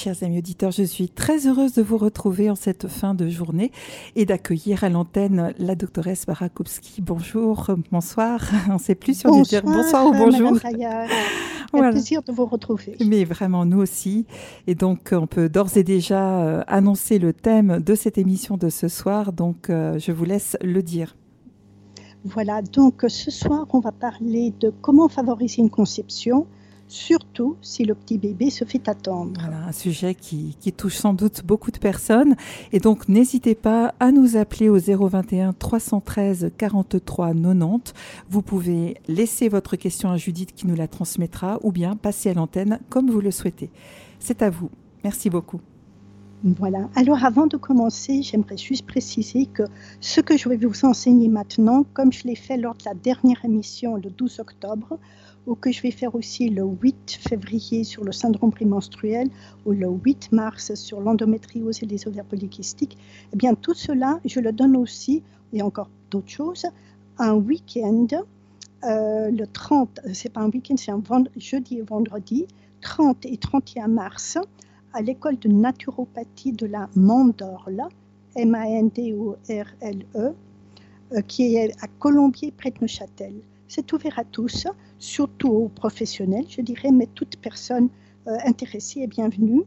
Chers amis auditeurs, je suis très heureuse de vous retrouver en cette fin de journée et d'accueillir à l'antenne la doctoresse Barakowski. Bonjour, bonsoir. On ne sait plus si on dit bonsoir ou bonjour? Un plaisir de vous retrouver. Mais vraiment, nous aussi. Et donc, on peut d'ores et déjà euh, annoncer le thème de cette émission de ce soir. Donc, euh, je vous laisse le dire. Voilà, donc ce soir, on va parler de comment favoriser une conception surtout si le petit bébé se fait attendre. Voilà, un sujet qui, touche sans doute beaucoup de personnes. Et donc, n'hésitez pas à nous appeler au 021 313 43 90. Vous pouvez laisser votre question à Judith qui nous la transmettra ou bien passer à l'antenne comme vous le souhaitez. C'est à vous. Merci beaucoup. Voilà. Alors avant de commencer, j'aimerais juste préciser que ce que je vais vous enseigner maintenant, comme je l'ai fait lors de la dernière émission le 12 octobre, ou que je vais faire aussi le 8 février sur le syndrome prémenstruel ou le 8 mars sur l'endométriose et les ovaires polykystiques, eh bien tout cela, je le donne aussi, et encore d'autres choses, un week-end, euh, le 30, c'est pas un week-end, c'est un jeudi et vendredi, 30 et 31 mars, à l'école de naturopathie de la Mandorle, M-A-N-D-O-R-L-E, euh, qui est à Colombier près de Neuchâtel. C'est ouvert à tous, surtout aux professionnels, je dirais, mais toute personne euh, intéressée est bienvenue.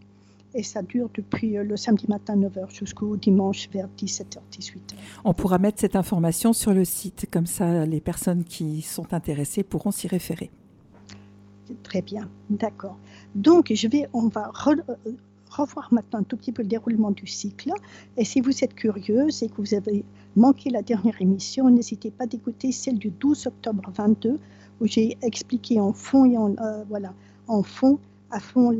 Et ça dure depuis euh, le samedi matin 9h jusqu'au dimanche vers 17h, 18h. On pourra mettre cette information sur le site, comme ça les personnes qui sont intéressées pourront s'y référer. Très bien, d'accord. Donc, je vais, on va euh, revoir maintenant un tout petit peu le déroulement du cycle. Et si vous êtes curieuse et que vous avez manqué la dernière émission, n'hésitez pas d'écouter celle du 12 octobre 22 où j'ai expliqué en fond euh, voilà, en fond, à fond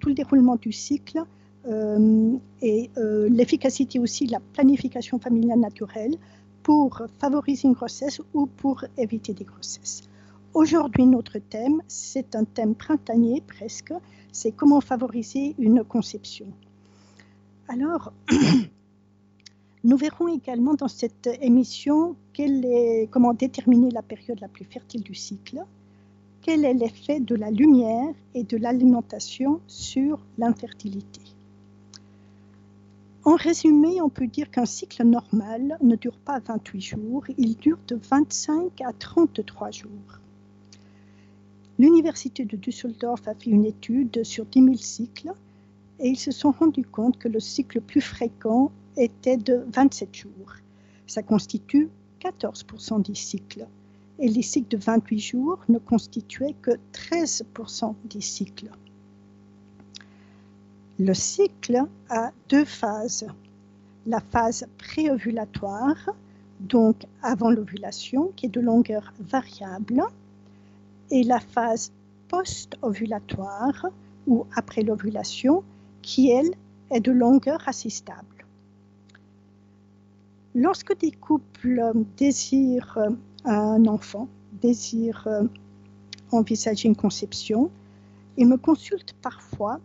tout le déroulement du cycle euh, et euh, l'efficacité aussi de la planification familiale naturelle pour favoriser une grossesse ou pour éviter des grossesses. Aujourd'hui, notre thème, c'est un thème printanier presque, c'est comment favoriser une conception. Alors, nous verrons également dans cette émission est, comment déterminer la période la plus fertile du cycle, quel est l'effet de la lumière et de l'alimentation sur l'infertilité. En résumé, on peut dire qu'un cycle normal ne dure pas 28 jours, il dure de 25 à 33 jours. L'université de Düsseldorf a fait une étude sur 10 000 cycles et ils se sont rendus compte que le cycle plus fréquent était de 27 jours. Ça constitue 14% des cycles et les cycles de 28 jours ne constituaient que 13% des cycles. Le cycle a deux phases. La phase préovulatoire, donc avant l'ovulation, qui est de longueur variable, et la phase post-ovulatoire ou après l'ovulation qui, elle, est de longueur assez stable. Lorsque des couples désirent un enfant, désirent envisager une conception, ils me consultent parfois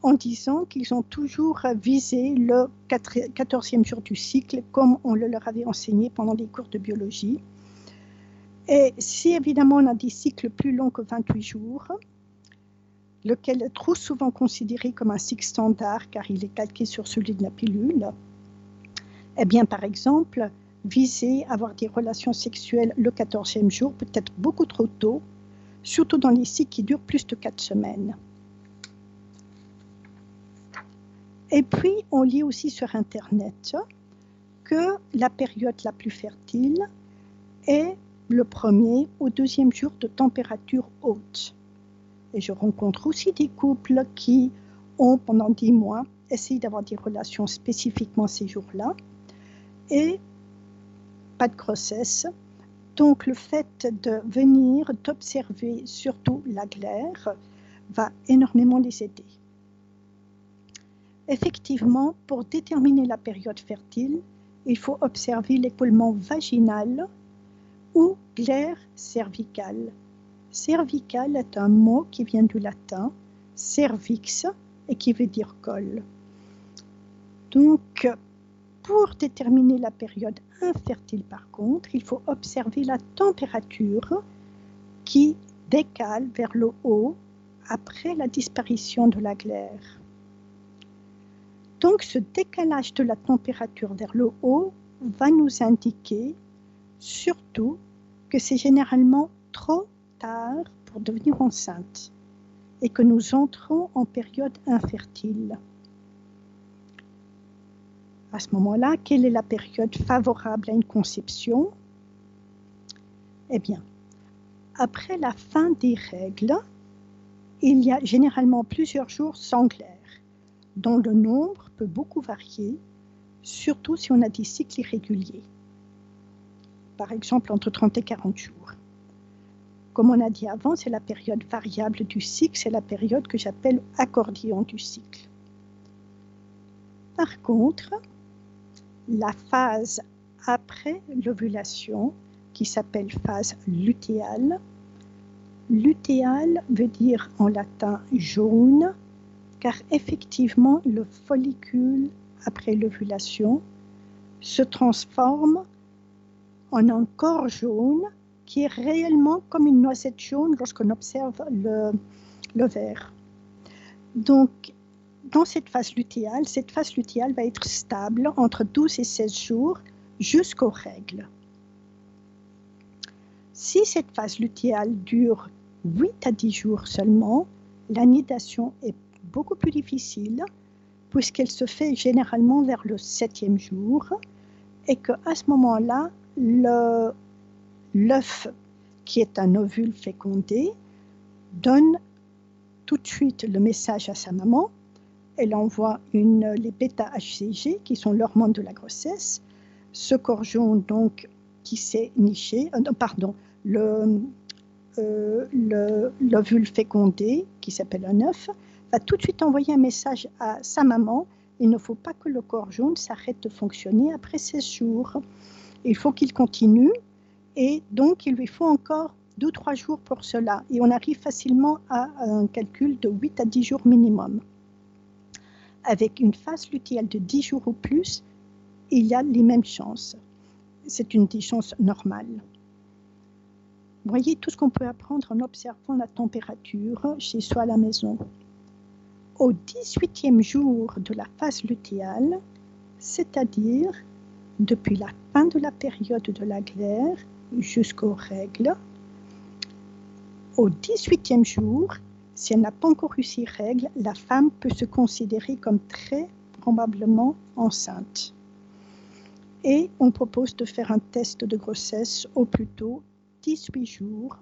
en disant qu'ils ont toujours visé le 14e jour du cycle comme on le leur avait enseigné pendant les cours de biologie. Et si évidemment on a des cycles plus longs que 28 jours, lequel est trop souvent considéré comme un cycle standard car il est calqué sur celui de la pilule, eh bien par exemple, viser avoir des relations sexuelles le 14e jour peut être beaucoup trop tôt, surtout dans les cycles qui durent plus de 4 semaines. Et puis, on lit aussi sur Internet que la période la plus fertile est le premier au deuxième jour de température haute. Et je rencontre aussi des couples qui ont pendant dix mois essayé d'avoir des relations spécifiquement ces jours-là et pas de grossesse. Donc le fait de venir, d'observer surtout la glaire, va énormément les aider. Effectivement, pour déterminer la période fertile, il faut observer l'écoulement vaginal ou glaire cervicale. Cervical est un mot qui vient du latin cervix et qui veut dire col. Donc, pour déterminer la période infertile, par contre, il faut observer la température qui décale vers le haut après la disparition de la glaire. Donc ce décalage de la température vers le haut va nous indiquer surtout que c'est généralement trop tard pour devenir enceinte et que nous entrons en période infertile. À ce moment-là, quelle est la période favorable à une conception? Eh bien, après la fin des règles, il y a généralement plusieurs jours sanglaires, dont le nombre peut beaucoup varier, surtout si on a des cycles irréguliers. Par exemple, entre 30 et 40 jours. Comme on a dit avant, c'est la période variable du cycle, c'est la période que j'appelle accordéon du cycle. Par contre, la phase après l'ovulation, qui s'appelle phase lutéale, lutéale veut dire en latin jaune, car effectivement le follicule après l'ovulation se transforme en un corps jaune qui est réellement comme une noisette jaune lorsqu'on observe le, le. Donc, dans cette phase lutéale, cette phase lutéale va être stable entre 12 et 16 jours jusqu'aux règles. Si cette phase lutéale dure 8 à 10 jours seulement, l'anidation est beaucoup plus difficile puisqu'elle se fait généralement vers le septième jour et qu'à ce moment-là, l'œuf, qui est un ovule fécondé, donne tout de suite le message à sa maman. Elle envoie une, les bêta-HCG, qui sont l'hormone de la grossesse. Ce corps jaune, donc, qui s'est niché, euh, pardon, le, euh, l'ovule fécondé, qui s'appelle un œuf, va tout de suite envoyer un message à sa maman. Il ne faut pas que le corps jaune s'arrête de fonctionner après 16 jours. Il faut qu'il continue et donc il lui faut encore 2-3 jours pour cela. Et on arrive facilement à un calcul de 8 à 10 jours minimum. Avec une phase lutéale de 10 jours ou plus, il y a les mêmes chances. C'est une chance normale. Voyez tout ce qu'on peut apprendre en observant la température chez soi à la maison. Au 18e jour de la phase lutéale, c'est-à-dire depuis la fin de la période de la glaire jusqu'aux règles. Au 18e jour, si elle n'a pas encore eu ses règles, la femme peut se considérer comme très probablement enceinte. Et on propose de faire un test de grossesse au plus tôt 18 jours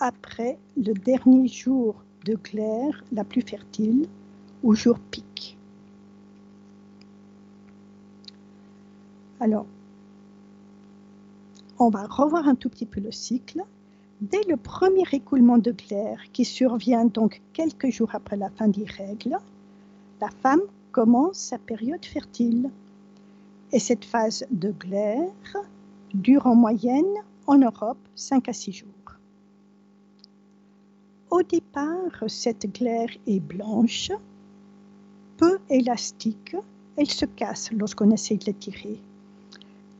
après le dernier jour de clair la plus fertile, au jour pic. Alors, on va revoir un tout petit peu le cycle. Dès le premier écoulement de glaire, qui survient donc quelques jours après la fin des règles, la femme commence sa période fertile. Et cette phase de glaire dure en moyenne en Europe 5 à 6 jours. Au départ, cette glaire est blanche, peu élastique, elle se casse lorsqu'on essaie de l'étirer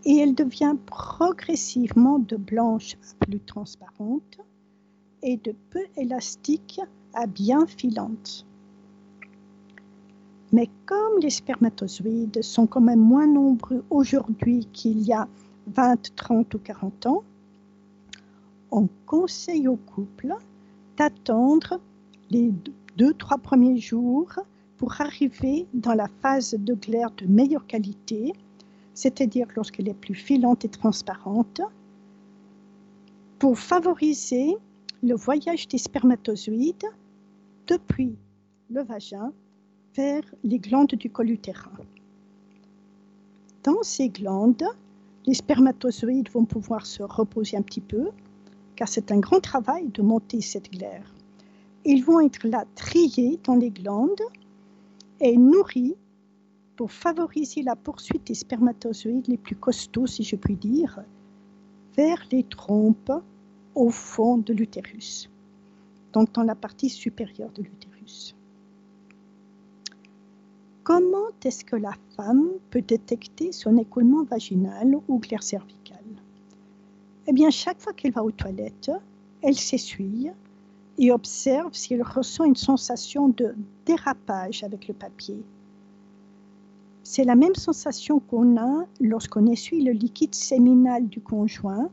et elle devient progressivement de blanche à plus transparente et de peu élastique à bien filante. Mais comme les spermatozoïdes sont quand même moins nombreux aujourd'hui qu'il y a 20, 30 ou 40 ans, on conseille au couple d'attendre les deux, trois premiers jours pour arriver dans la phase de glaire de meilleure qualité c'est-à-dire lorsqu'elle est plus filante et transparente, pour favoriser le voyage des spermatozoïdes depuis le vagin vers les glandes du col utérin. Dans ces glandes, les spermatozoïdes vont pouvoir se reposer un petit peu, car c'est un grand travail de monter cette glaire. Ils vont être là triés dans les glandes et nourris pour favoriser la poursuite des spermatozoïdes les plus costauds, si je puis dire, vers les trompes au fond de l'utérus, donc dans la partie supérieure de l'utérus. Comment est-ce que la femme peut détecter son écoulement vaginal ou glaire cervicale? Eh bien, chaque fois qu'elle va aux toilettes, elle s'essuie et observe si elle ressent une sensation de dérapage avec le papier C'est la même sensation qu'on a lorsqu'on essuie le liquide séminal du conjoint,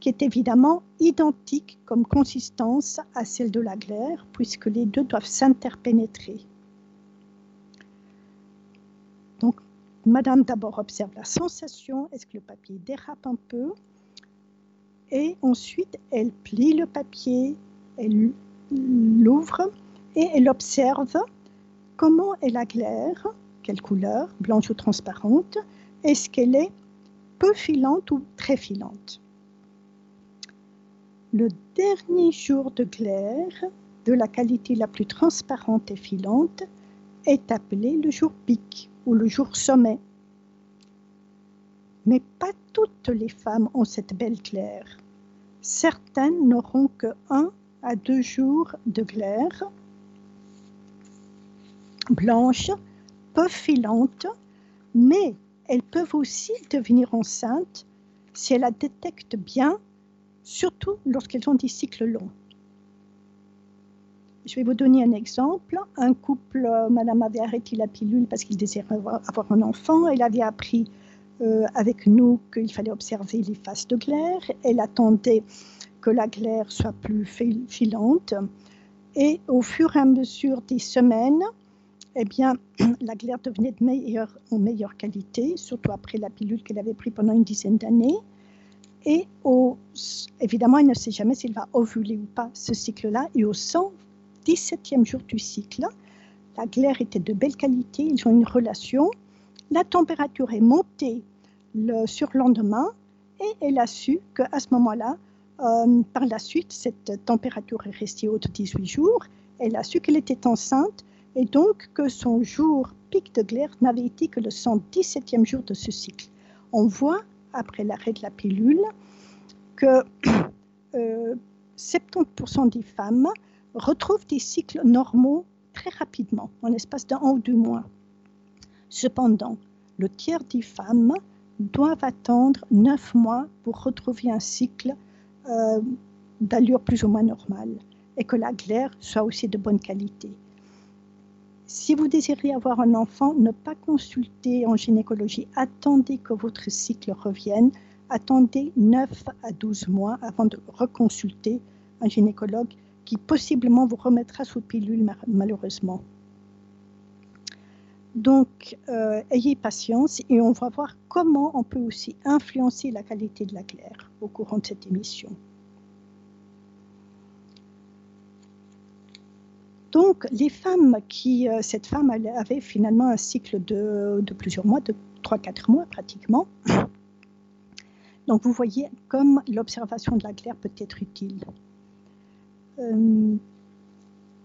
qui est évidemment identique comme consistance à celle de la glaire, puisque les deux doivent s'interpénétrer. Donc, Madame d'abord observe la sensation, est-ce que le papier dérape un peu? Et ensuite, elle plie le papier, elle l'ouvre et elle observe comment est la glaire, quelle couleur, blanche ou transparente, est-ce qu'elle est peu filante ou très filante. Le dernier jour de glaire, de la qualité la plus transparente et filante, est appelé le jour pic ou le jour sommet. Mais pas toutes les femmes ont cette belle claire. Certaines n'auront que un à deux jours de glaire blanche, peu filante, mais elles peuvent aussi devenir enceintes si elles la détectent bien, surtout lorsqu'elles ont des cycles longs. Je vais vous donner un exemple. Un couple, euh, madame avait arrêté la pilule parce qu'il désirait avoir, un enfant. Elle avait appris euh, avec nous qu'il fallait observer les faces de glaire. Elle attendait que la glaire soit plus filante. Et au fur et à mesure des semaines, eh bien, la glaire devenait de meilleure, en meilleure qualité, surtout après la pilule qu'elle avait prise pendant une dizaine d'années. Et évidemment, elle ne sait jamais s'il va ovuler ou pas ce cycle-là. Et au 117e jour du cycle, la glaire était de belle qualité, ils ont une relation. La température est montée le surlendemain et elle a su qu'à ce moment-là, euh, par la suite, cette température est restée haute 18 jours. Elle a su qu'elle était enceinte et donc que son jour pic de glaire n'avait été que le 117e jour de ce cycle. On voit, après l'arrêt de la pilule, que 70% euh, des femmes retrouvent des cycles normaux très rapidement, en l'espace d'un ou deux mois. Cependant, le tiers des femmes doivent attendre neuf mois pour retrouver un cycle euh, d'allure plus ou moins normale et que la glaire soit aussi de bonne qualité. Si vous désirez avoir un enfant, ne pas consulter en gynécologie. Attendez que votre cycle revienne. Attendez 9 à 12 mois avant de reconsulter un gynécologue qui possiblement vous remettra sous pilule malheureusement. Donc, euh, ayez patience et on va voir comment on peut aussi influencer la qualité de la glaire au courant de cette émission. Donc, les femmes qui, euh, cette femme avait finalement un cycle de, plusieurs mois, de 3-4 mois pratiquement. Donc, vous voyez comme l'observation de la glaire peut être utile. Euh,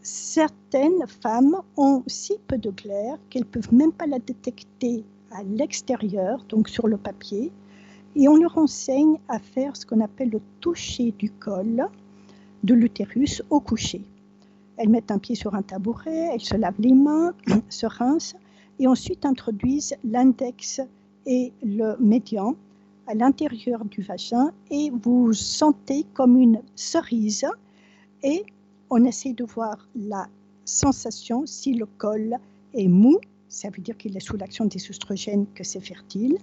certaines femmes ont si peu de glaire qu'elles ne peuvent même pas la détecter à l'extérieur, donc sur le papier, et on leur enseigne à faire ce qu'on appelle le toucher du col de l'utérus au coucher. Elles mettent un pied sur un tabouret, elles se lavent les mains, se rincent et ensuite introduisent l'index et le médian à l'intérieur du vagin et vous sentez comme une cerise et on essaie de voir la sensation si le col est mou, ça veut dire qu'il est sous l'action des oestrogènes que c'est fertile,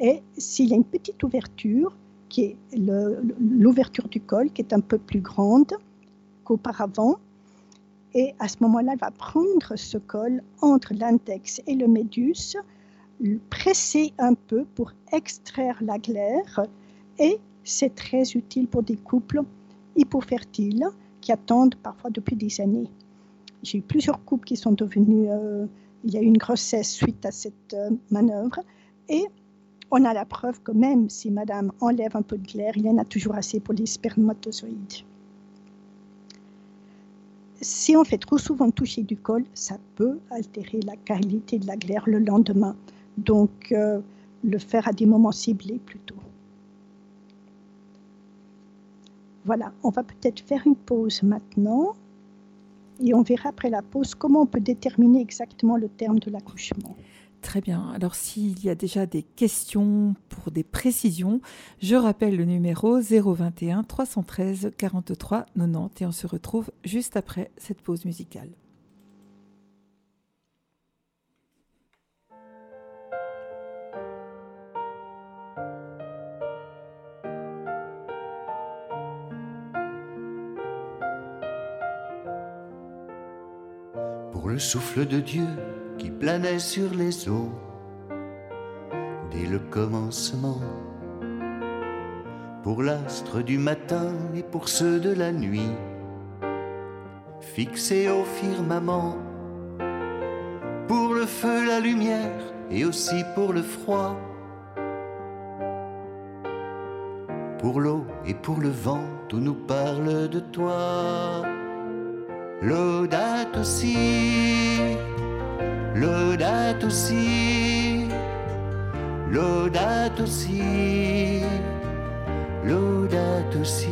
et s'il y a une petite ouverture, qui est l'ouverture du col, qui est un peu plus grande qu'auparavant, et à ce moment-là, elle va prendre ce col entre l'index et le médius, presser un peu pour extraire la glaire. Et c'est très utile pour des couples hypofertiles qui attendent parfois depuis des années. J'ai eu plusieurs couples qui sont devenus, euh, il y a eu une grossesse suite à cette euh, manœuvre. Et on a la preuve que même si madame enlève un peu de glaire, il y en a toujours assez pour les spermatozoïdes si on fait trop souvent toucher du col, ça peut altérer la qualité de la glaire le lendemain. Donc, euh, le faire à des moments ciblés plutôt. Voilà, on va peut-être faire une pause maintenant et on verra après la pause comment on peut déterminer exactement le terme de l'accouchement. Très bien. Alors s'il y a déjà des questions pour des précisions, je rappelle le numéro 021 313 43 90 et on se retrouve juste après cette pause musicale. Pour le souffle de Dieu qui planait sur les eaux dès le commencement, pour l'astre du matin et pour ceux de la nuit, fixés au firmament, pour le feu, la lumière et aussi pour le froid, pour l'eau et pour le vent, tout nous parle de toi. L'audate aussi, l'audate aussi, l'audate aussi, l'audate aussi.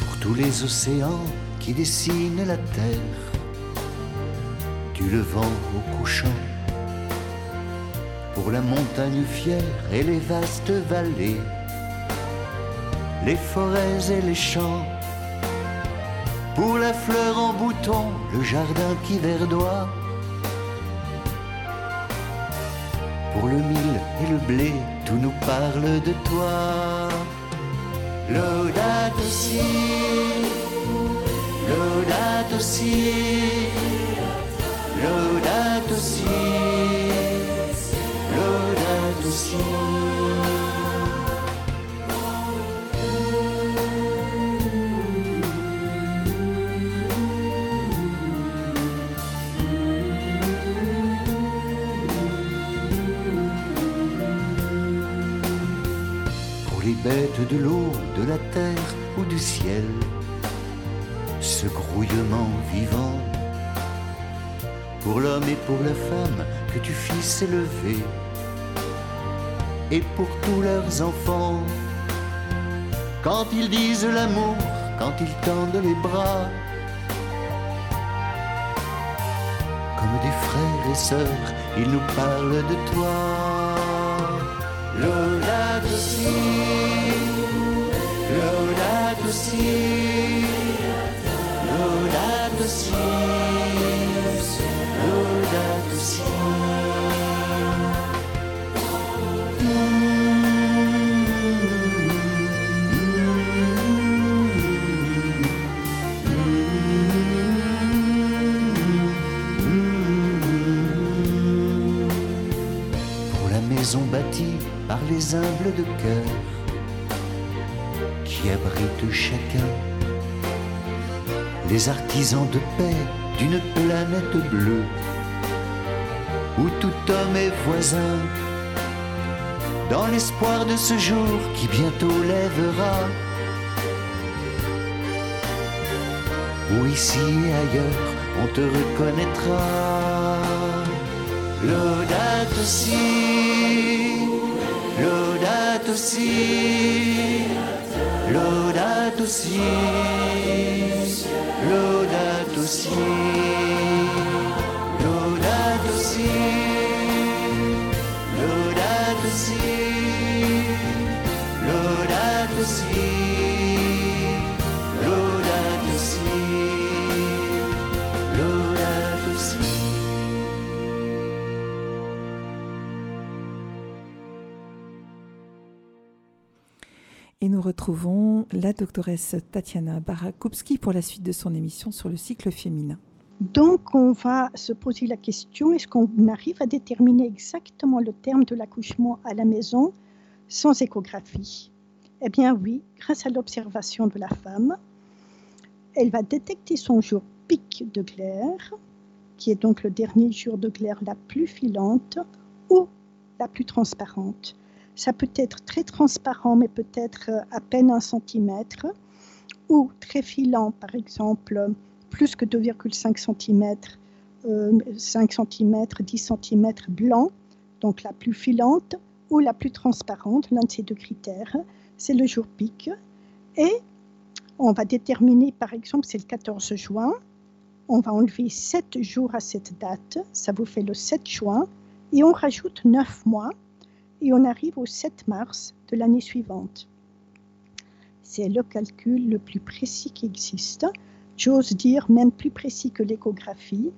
Pour tous les océans qui dessinent la terre, du levant au couchant, pour la montagne fière et les vastes vallées, les forêts et les champs, pour la fleur en bouton, le jardin qui verdoie, pour le mil et le blé, tout nous parle de toi. L'audate aussi, aussi, Pour les bêtes de l'eau, de la terre ou du ciel, ce grouillement vivant. Pour l'homme et pour la femme que tu fis s'élever, et pour tous leurs enfants, quand ils disent l'amour, quand ils tendent les bras, comme des frères et sœurs, ils nous parlent de toi. Humbles de cœur qui abritent chacun les artisans de paix d'une planète bleue où tout homme est voisin dans l'espoir de ce jour qui bientôt lèvera. Où ici et ailleurs on te reconnaîtra. L'audate aussi Laudato si, laudato si, laudato si. La doctoresse Tatiana Barakowski pour la suite de son émission sur le cycle féminin. Donc, on va se poser la question, est-ce qu'on arrive à déterminer exactement le terme de l'accouchement à la maison sans échographie? Eh bien oui, grâce à l'observation de la femme, elle va détecter son jour pic de glaire, qui est donc le dernier jour de glaire la plus filante ou la plus transparente. Ça peut être très transparent, mais peut-être à peine un centimètre, ou très filant, par exemple, plus que 2,5 cm, euh, 5 cm, 10 cm blanc, donc la plus filante, ou la plus transparente, l'un de ces deux critères, c'est le jour pic. Et on va déterminer, par exemple, c'est le 14 juin, on va enlever 7 jours à cette date, ça vous fait le 7 juin, et on rajoute 9 mois, et on arrive au 7 mars de l'année suivante. C'est le calcul le plus précis qui existe. j'ose dire même plus précis que l'échographie,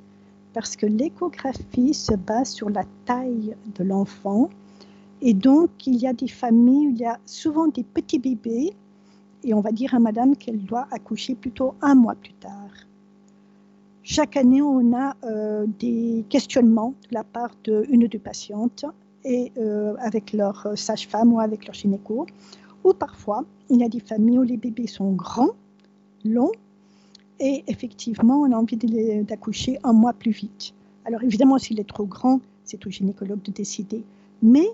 parce que l'échographie se base sur la taille de l'enfant. Et donc, il y a des familles où il y a souvent des petits bébés, et on va dire à madame qu'elle doit accoucher plutôt un mois plus tard. Chaque année, on a euh, des questionnements de la part d'une des patientes et euh, avec leur sage-femme ou avec leur gynéco. Ou parfois, il y a des familles où les bébés sont grands, longs, et effectivement, on a envie d'accoucher un mois plus vite. Alors évidemment, s'il est trop grand, c'est au gynécologue de décider. Mais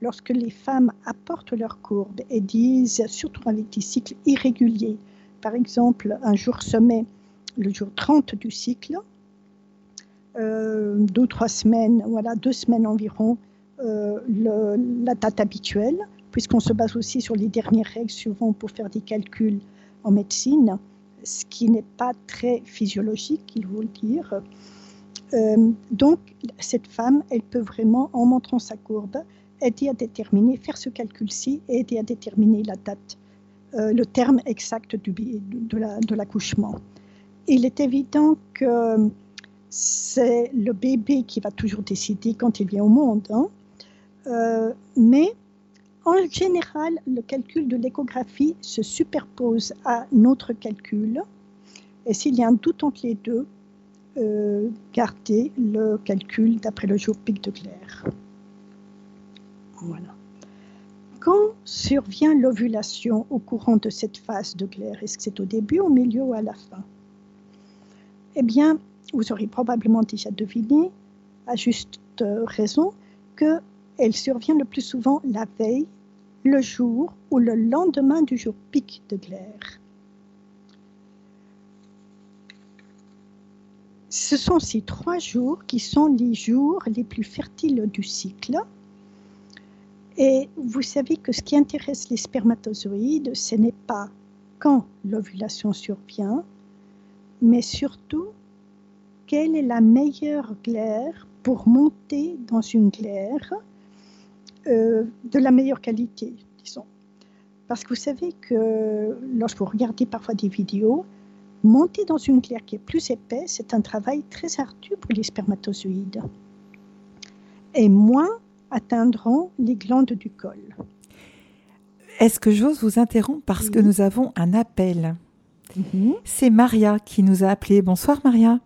lorsque les femmes apportent leur courbe et disent, surtout avec des cycles irréguliers, par exemple un jour sommet le jour 30 du cycle, euh, deux trois semaines, voilà, deux semaines environ, euh, la date habituelle, puisqu'on se base aussi sur les dernières règles souvent pour faire des calculs en médecine, ce qui n'est pas très physiologique, il faut le dire. Euh, donc, cette femme, elle peut vraiment, en montrant sa courbe, aider à déterminer, faire ce calcul-ci et aider à déterminer la date, le terme exact de l'accouchement. La, il est évident que c'est le bébé qui va toujours décider quand il vient au monde. Hein. Euh, mais en général, le calcul de l'échographie se superpose à notre calcul. Et s'il y a un doute entre les deux, euh, gardez le calcul d'après le jour pic de clair. Voilà. Quand survient l'ovulation au courant de cette phase de clair Est-ce que c'est au début, au milieu ou à la fin? Eh bien, vous aurez probablement déjà deviné, à juste raison, qu'elle survient le plus souvent la veille, le jour ou le lendemain du jour pic de glaire. Ce sont ces trois jours qui sont les jours les plus fertiles du cycle. Et vous savez que ce qui intéresse les spermatozoïdes, ce n'est pas quand l'ovulation survient, mais surtout, quelle est la meilleure glaire pour monter dans une glaire euh, de la meilleure qualité, disons. Parce que vous savez que lorsque vous regardez parfois des vidéos, monter dans une glaire qui est plus épaisse, c'est un travail très ardu pour les spermatozoïdes. Et moins atteindront les glandes du col. Est-ce que j'ose vous interrompre parce que nous avons un appel? Mhm. C'est Maria qui nous a appelé. Bonsoir Maria.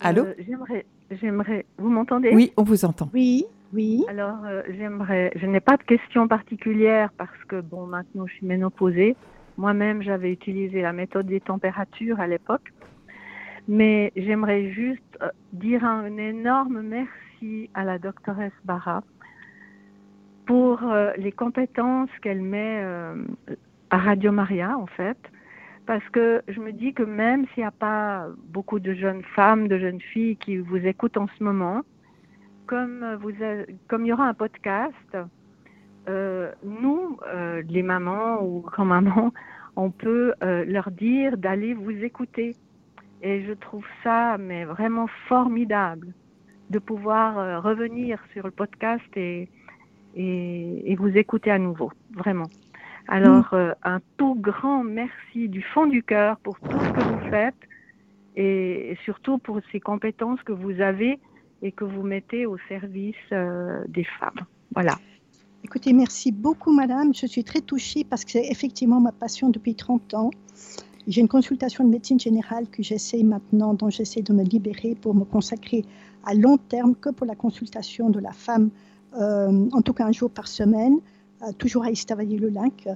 Allô? Euh, J'aimerais, j'aimerais. Vous m'entendez? Oui, on vous entend. Oui, oui. Alors euh, j'aimerais. Je n'ai pas de question particulière parce que bon, maintenant je suis ménopausée. Moi-même, j'avais utilisé la méthode des températures à l'époque. Mais j'aimerais juste euh, dire un énorme merci à la doctoresse Barra pour les compétences qu'elle met à Radio Maria, en fait, parce que je me dis que même s'il n'y a pas beaucoup de jeunes femmes, de jeunes filles qui vous écoutent en ce moment, comme, vous comme il y aura un podcast, euh, nous, euh, les mamans ou grand-mamans, on peut euh, leur dire d'aller vous écouter. Et je trouve ça mais vraiment formidable de pouvoir revenir sur le podcast et, et, vous écouter à nouveau, vraiment. Alors, euh, un tout grand merci du fond du cœur pour tout ce que vous faites et surtout pour ces compétences que vous avez et que vous mettez au service euh, des femmes. Voilà. Écoutez, merci beaucoup, madame. Je suis très touchée parce que c'est effectivement ma passion depuis 30 ans. J'ai une consultation de médecine générale que j'essaie maintenant, dont j'essaie de me libérer pour me consacrer à long terme que pour la consultation de la femme, euh, en tout cas un jour par semaine. Euh, toujours à Estavayer-le-Lac.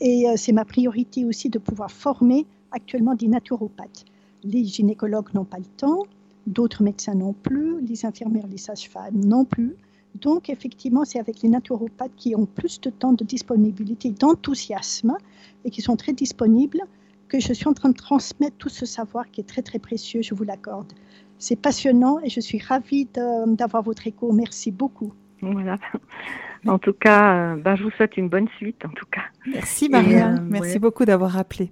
Et euh, c'est ma priorité aussi de pouvoir former actuellement des naturopathes. Les gynécologues n'ont pas le temps, d'autres médecins non plus, les infirmières, les sages-femmes non plus. Donc, effectivement, c'est avec les naturopathes qui ont plus de temps de disponibilité, d'enthousiasme et qui sont très disponibles que je suis en train de transmettre tout ce savoir qui est très, très précieux, je vous l'accorde. C'est passionnant et je suis ravie d'avoir votre écho. Merci beaucoup. Voilà. En tout cas, euh, ben, je vous souhaite une bonne suite, en tout cas. Merci Maria, euh, merci beaucoup d'avoir appelé.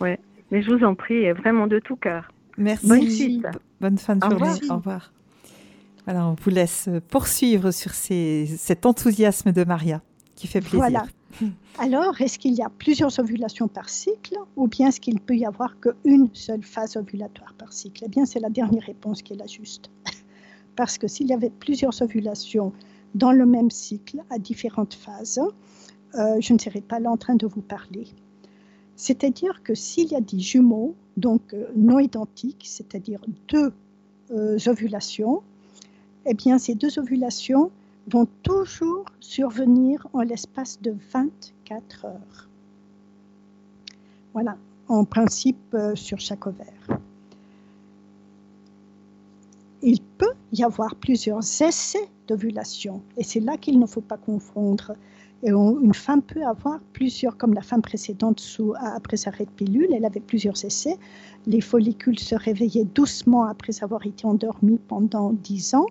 Ouais, mais je vous en prie, vraiment de tout cœur. Merci. Bonne suite. Bonne fin de journée. Au revoir. Alors, on vous laisse poursuivre sur cet enthousiasme de Maria qui fait plaisir. Voilà. Alors, est-ce qu'il y a plusieurs ovulations par cycle ou bien est-ce qu'il peut y avoir qu'une seule phase ovulatoire par cycle? Eh bien, c'est la dernière réponse qui est la juste. Parce que s'il y avait plusieurs ovulations dans le même cycle à différentes phases, euh, je ne serais pas là en train de vous parler. C'est-à-dire que s'il y a des jumeaux, donc euh, non identiques, c'est-à-dire deux euh, ovulations, eh bien, ces deux ovulations vont toujours survenir en l'espace de 24 heures. Voilà, en principe sur chaque ovaire. Il peut y avoir plusieurs essais d'ovulation et c'est là qu'il ne faut pas confondre. Et une femme peut avoir plusieurs, comme la femme précédente sous, après sa de pilule, elle avait plusieurs essais. Les follicules se réveillaient doucement après avoir été endormis pendant 10 ans.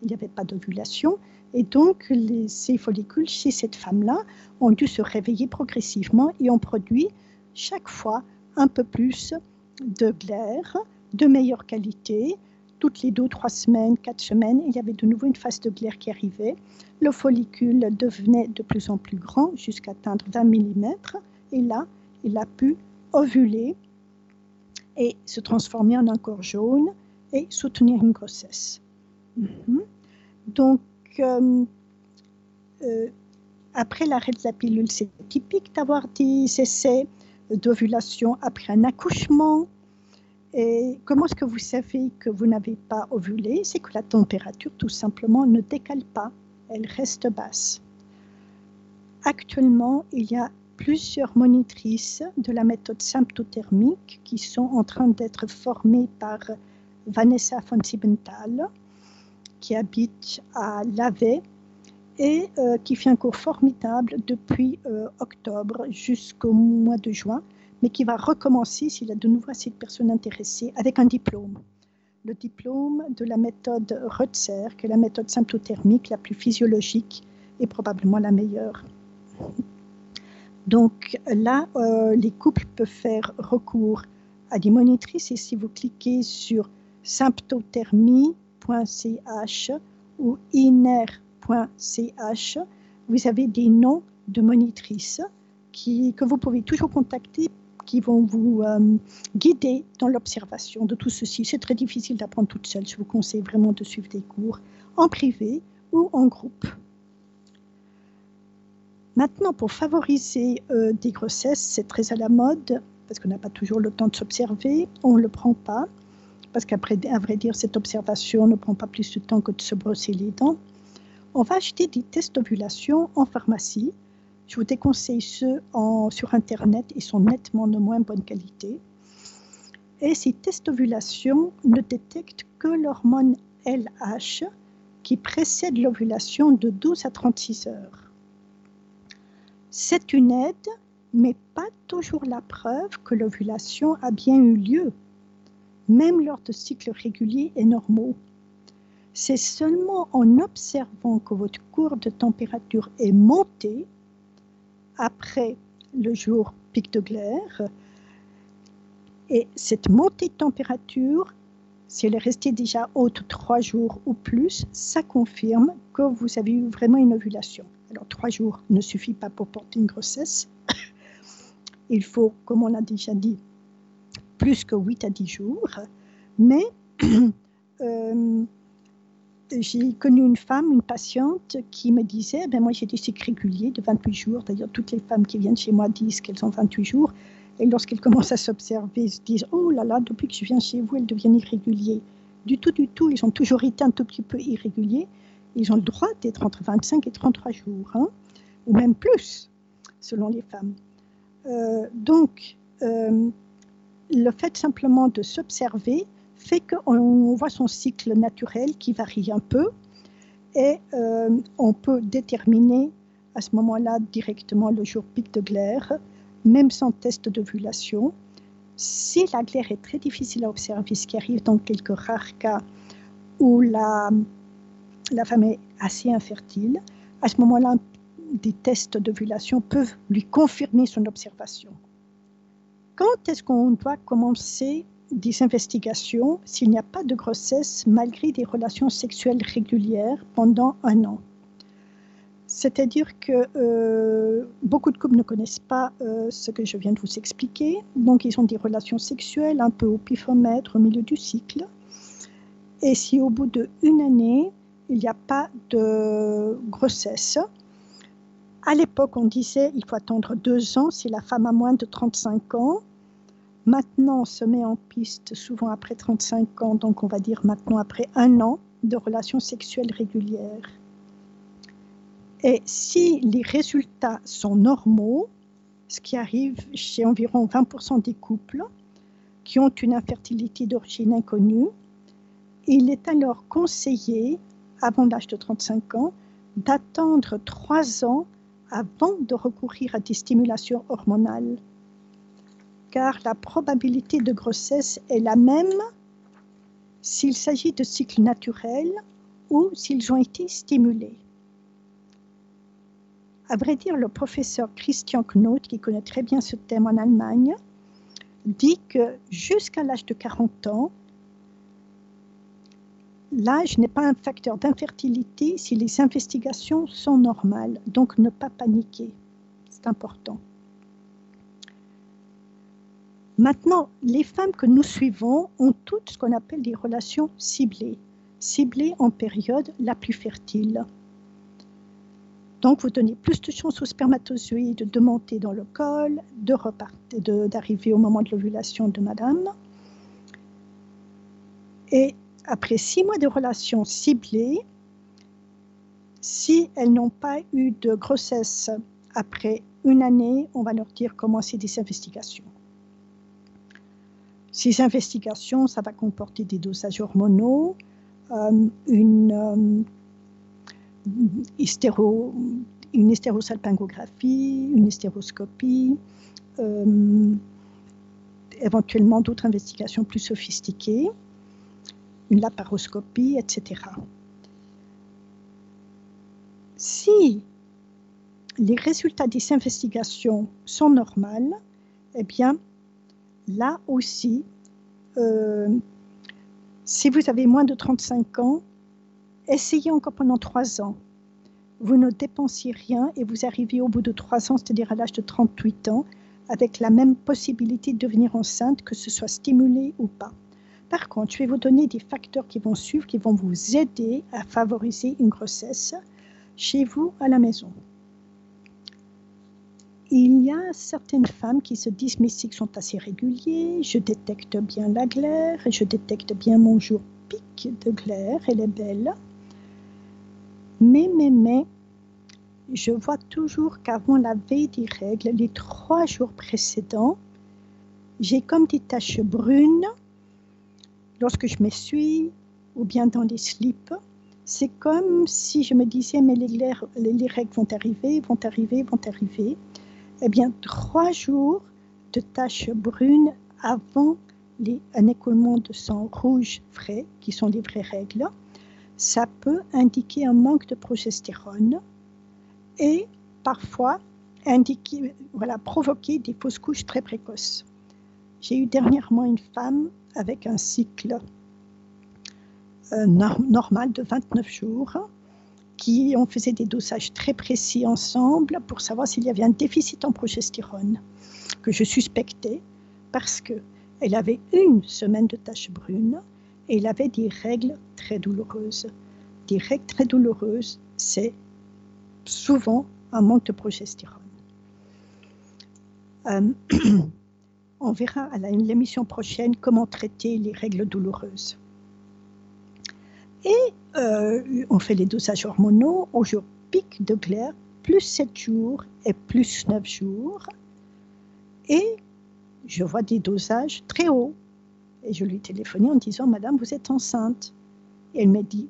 Il n'y avait pas d'ovulation. Et donc, ces follicules chez cette femme-là ont dû se réveiller progressivement et ont produit chaque fois un peu plus de glaire de meilleure qualité. Toutes les deux, trois semaines, quatre semaines, il y avait de nouveau une phase de glaire qui arrivait. Le follicule devenait de plus en plus grand jusqu'à atteindre 20 mm. Et là, il a pu ovuler et se transformer en un corps jaune et soutenir une grossesse. Mhm. Donc, euh, euh, après l'arrêt de la pilule, c'est typique d'avoir des essais d'ovulation après un accouchement. Et comment est-ce que vous savez que vous n'avez pas ovulé? C'est que la température, tout simplement, ne décale pas, elle reste basse. Actuellement, il y a plusieurs monitrices de la méthode symptothermique qui sont en train d'être formées par Vanessa von Siebenthal qui habite à Lavey et euh, qui fait un cours formidable depuis euh, octobre jusqu'au mois de juin, mais qui va recommencer s'il a de nouveau assez de personnes intéressées avec un diplôme. Le diplôme de la méthode Rutzer, qui est la méthode symptothermique la plus physiologique et probablement la meilleure. Donc là, euh, les couples peuvent faire recours à des monitrices et si vous cliquez sur symptothermie ch ou iner.ch, vous avez des noms de monitrices que vous pouvez toujours contacter qui vont vous euh, guider dans l'observation de tout ceci. C'est très difficile d'apprendre toute seule. Je vous conseille vraiment de suivre des cours en privé ou en groupe. Maintenant, pour favoriser euh, des grossesses, c'est très à la mode parce qu'on n'a pas toujours le temps de s'observer, on ne le prend pas parce qu'après, à vrai dire, cette observation ne prend pas plus de temps que de se brosser les dents. On va acheter des tests d'ovulation en pharmacie. Je vous déconseille ceux sur Internet, ils sont nettement de moins bonne qualité. Et ces tests d'ovulation ne détectent que l'hormone LH qui précède l'ovulation de 12 à 36 heures. C'est une aide, mais pas toujours la preuve que l'ovulation a bien eu lieu même lors de cycles réguliers et normaux. C'est seulement en observant que votre courbe de température est montée après le jour pic de glaire. Et cette montée de température, si elle est restée déjà haute trois jours ou plus, ça confirme que vous avez eu vraiment une ovulation. Alors trois jours ne suffit pas pour porter une grossesse. Il faut, comme on l'a déjà dit, plus que 8 à 10 jours. Mais euh, j'ai connu une femme, une patiente, qui me disait, ben moi j'ai des cycles réguliers de 28 jours. D'ailleurs, toutes les femmes qui viennent chez moi disent qu'elles ont 28 jours. Et lorsqu'elles commencent à s'observer, se disent, oh là là, depuis que je viens chez vous, elles deviennent irréguliers. Du tout, du tout, ils ont toujours été un tout petit peu irréguliers. Ils ont le droit d'être entre 25 et 33 jours, hein, ou même plus, selon les femmes. Euh, donc, euh, le fait simplement de s'observer fait qu'on voit son cycle naturel qui varie un peu et euh, on peut déterminer à ce moment-là directement le jour pic de glaire, même sans test d'ovulation. Si la glaire est très difficile à observer, ce qui arrive dans quelques rares cas où la, la femme est assez infertile, à ce moment-là, des tests d'ovulation peuvent lui confirmer son observation. Quand est-ce qu'on doit commencer des investigations s'il n'y a pas de grossesse malgré des relations sexuelles régulières pendant un an C'est-à-dire que euh, beaucoup de couples ne connaissent pas euh, ce que je viens de vous expliquer. Donc, ils ont des relations sexuelles un peu au pifomètre, au milieu du cycle. Et si au bout d'une année, il n'y a pas de grossesse, à l'époque, on disait il faut attendre deux ans si la femme a moins de 35 ans. Maintenant, se met en piste souvent après 35 ans, donc on va dire maintenant après un an de relations sexuelles régulières. Et si les résultats sont normaux, ce qui arrive chez environ 20% des couples qui ont une infertilité d'origine inconnue, il est alors conseillé, avant l'âge de 35 ans, d'attendre trois ans avant de recourir à des stimulations hormonales. Car la probabilité de grossesse est la même s'il s'agit de cycles naturels ou s'ils ont été stimulés. À vrai dire, le professeur Christian Knot, qui connaît très bien ce thème en Allemagne, dit que jusqu'à l'âge de 40 ans, l'âge n'est pas un facteur d'infertilité si les investigations sont normales. Donc ne pas paniquer, c'est important. Maintenant, les femmes que nous suivons ont toutes ce qu'on appelle des relations ciblées, ciblées en période la plus fertile. Donc, vous donnez plus de chances aux spermatozoïdes de monter dans le col, d'arriver au moment de l'ovulation de madame. Et après six mois de relations ciblées, si elles n'ont pas eu de grossesse après une année, on va leur dire commencer des investigations. Ces investigations, ça va comporter des dosages hormonaux, euh, une euh, une hystérosalpingographie, une hystéroscopie, euh, éventuellement d'autres investigations plus sophistiquées, une laparoscopie, etc. Si les résultats des investigations sont normaux, eh bien, là aussi, euh, si vous avez moins de 35 ans, essayez encore pendant trois ans. Vous ne dépensiez rien et vous arrivez au bout de trois ans, c'est-à-dire à, l'âge de 38 ans, avec la même possibilité de devenir enceinte, que ce soit stimulé ou pas. Par contre, je vais vous donner des facteurs qui vont suivre, qui vont vous aider à favoriser une grossesse chez vous à la maison. Il y a certaines femmes qui se disent mes cycles sont assez réguliers, je détecte bien la glaire, je détecte bien mon jour pic de glaire, elle est belle. Mais, mais, mais, je vois toujours qu'avant la veille des règles, les trois jours précédents, j'ai comme des taches brunes lorsque je m'essuie ou bien dans les slips. C'est comme si je me disais, mais les, les, règles vont arriver, vont arriver, vont arriver. Eh bien, trois jours de taches brunes avant un écoulement de sang rouge frais, qui sont les vraies règles ça peut indiquer un manque de progestérone et parfois indiquer, voilà, provoquer des fausses couches très précoces. J'ai eu dernièrement une femme avec un cycle euh, normal de 29 jours qui on faisait des dosages très précis ensemble pour savoir s'il y avait un déficit en progestérone que je suspectais parce que elle avait une semaine de taches brunes et il avait des règles très douloureuses. Des règles très douloureuses, c'est souvent un manque de progestérone. Euh, on verra à l'émission prochaine comment traiter les règles douloureuses. Et euh, on fait les dosages hormonaux au jour pic de glaire, plus 7 jours et plus 9 jours. Et je vois des dosages très hauts, et je lui ai téléphoné en disant, Madame, vous êtes enceinte. Et elle m'a dit,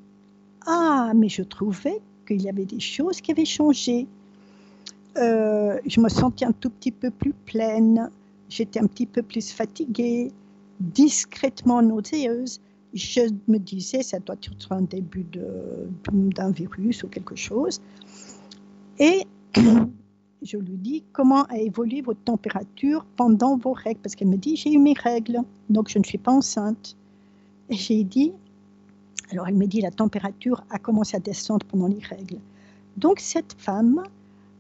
Ah, mais je trouvais qu'il y avait des choses qui avaient changé. Euh, je me sentais un tout petit peu plus pleine, j'étais un petit peu plus fatiguée, discrètement nauséeuse. Je me disais, ça doit être un début d'un virus ou quelque chose. Et je lui dis comment a évolué votre température pendant vos règles, parce qu'elle me dit j'ai eu mes règles, donc je ne suis pas enceinte. Et j'ai dit, alors elle me dit la température a commencé à descendre pendant les règles. Donc cette femme,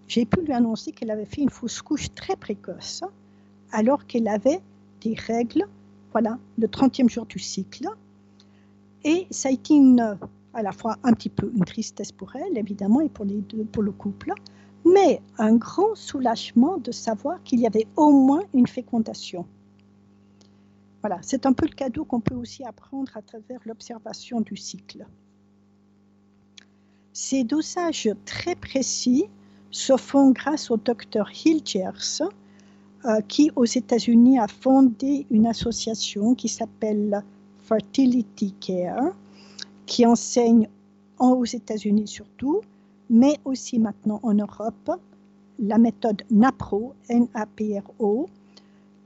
j'ai pu lui annoncer qu'elle avait fait une fausse couche très précoce, alors qu'elle avait des règles, voilà, le 30e jour du cycle. Et ça a été à la fois un petit peu une tristesse pour elle, évidemment, et pour, les deux, pour le couple, mais un grand soulagement de savoir qu'il y avait au moins une fécondation. Voilà, c'est un peu le cadeau qu'on peut aussi apprendre à travers l'observation du cycle. Ces dosages très précis se font grâce au docteur Hilgers, euh, qui aux États-Unis a fondé une association qui s'appelle Fertility Care, qui enseigne aux États-Unis surtout, mais aussi maintenant en Europe, la méthode NAPRO, N-A-P-R-O,